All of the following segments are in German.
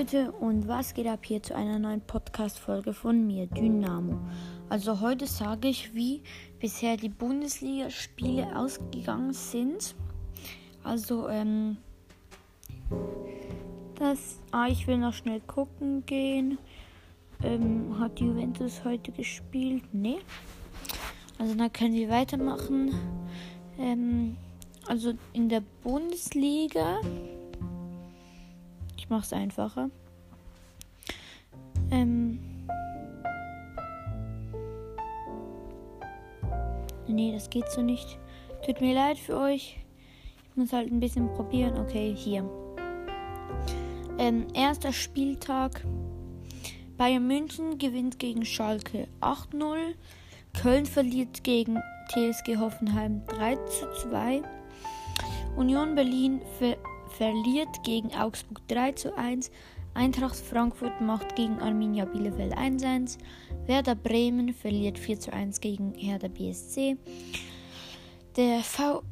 Leute und was geht ab hier zu einer neuen Podcast-Folge von mir, Dynamo. Also heute sage ich, wie bisher die Bundesliga-Spiele ausgegangen sind. Also, ähm, das, ah, ich will noch schnell gucken gehen. Ähm, hat Juventus heute gespielt? Nee. Also dann können wir weitermachen. Ähm, also in der Bundesliga mache es einfacher. Ähm. Nee, das geht so nicht. Tut mir leid für euch. Ich muss halt ein bisschen probieren. Okay, hier. Ähm, erster Spieltag. Bayern München gewinnt gegen Schalke 8-0. Köln verliert gegen TSG Hoffenheim 3 2. Union Berlin ver verliert gegen Augsburg 3 zu 1. Eintracht Frankfurt macht gegen Arminia Bielefeld 1-1. Werder Bremen verliert 4 zu 1 gegen Hertha BSC. Der v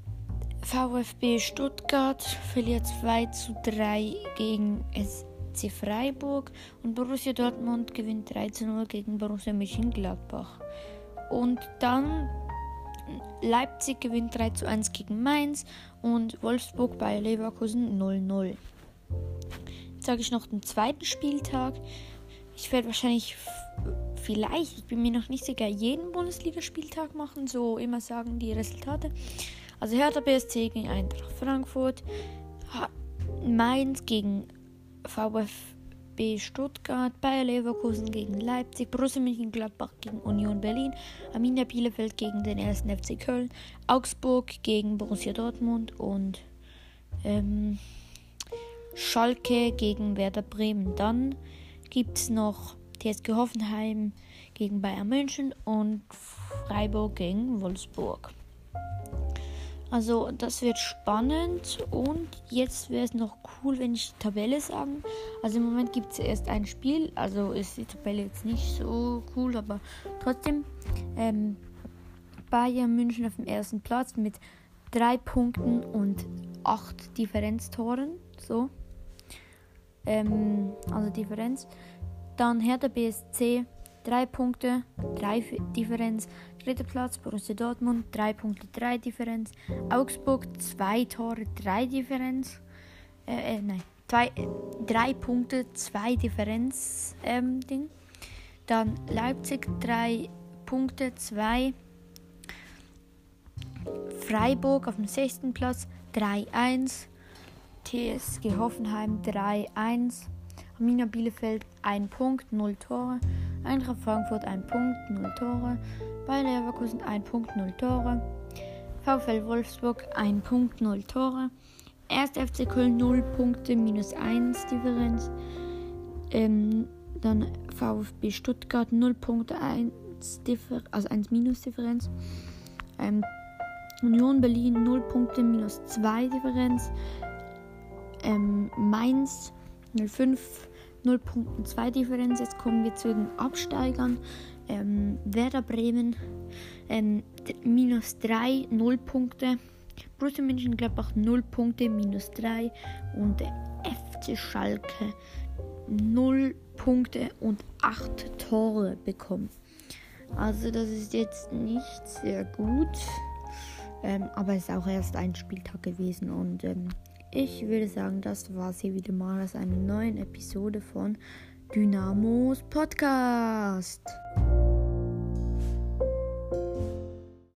VfB Stuttgart verliert 2 zu 3 gegen SC Freiburg. Und Borussia Dortmund gewinnt 3 zu 0 gegen Borussia Mönchengladbach. Und dann Leipzig gewinnt 3 zu 1 gegen Mainz und Wolfsburg bei Leverkusen 0-0. Jetzt sage ich noch den zweiten Spieltag. Ich werde wahrscheinlich vielleicht, ich bin mir noch nicht sicher, jeden Bundesligaspieltag machen, so immer sagen die Resultate. Also Hertha BSC gegen Eintracht Frankfurt, Mainz gegen VfB VfB Stuttgart, Bayer Leverkusen gegen Leipzig, Borussia Mönchengladbach gegen Union Berlin, Arminia Bielefeld gegen den 1. FC Köln, Augsburg gegen Borussia Dortmund und ähm, Schalke gegen Werder Bremen. Dann gibt es noch TSG Hoffenheim gegen Bayern München und Freiburg gegen Wolfsburg. Also das wird spannend und jetzt wäre es noch cool, wenn ich die Tabelle sagen. Also im Moment gibt es erst ein Spiel, also ist die Tabelle jetzt nicht so cool, aber trotzdem ähm, Bayern München auf dem ersten Platz mit drei Punkten und acht Differenztoren. So. Ähm, also Differenz. Dann Hertha BSC 3 Punkte, 3 Differenz. Dritter Platz Borussia Dortmund, 3 Punkte, 3 Differenz. Augsburg, 2 Tore, 3 Differenz. Äh, äh nein, 3 Punkte, 2 Differenz ähm, Ding. Dann Leipzig, 3 Punkte, 2. Freiburg auf dem 6. Platz, 3-1. TSG Hoffenheim 3-1. Arminia Bielefeld 1 Punkt, 0 Tore. Eintracht Frankfurt 1 Punkt, 0 Tore. Bayer Leverkusen 1 Punkt, 0 Tore. VfL Wolfsburg 1 Punkt, 0 Tore. 1. FC Köln 0 Punkte, minus 1 Differenz. Ähm, dann VfB Stuttgart 0 Punkte, 1 Differ also 1 minus Differenz. Ähm, Union Berlin 0 Punkte, minus 2 Differenz. Ähm, Mainz 05 0 Punkten 2 Differenz. Jetzt kommen wir zu den Absteigern. Ähm, Werder Bremen ähm, minus 3, 0 Punkte. Borussia Mönchengladbach 0 Punkte, minus 3. Und der FC Schalke 0 Punkte und 8 Tore bekommen. Also das ist jetzt nicht sehr gut. Ähm, aber es ist auch erst ein Spieltag gewesen und ähm, ich würde sagen, das war es hier wieder mal aus einer neuen Episode von Dynamos Podcast.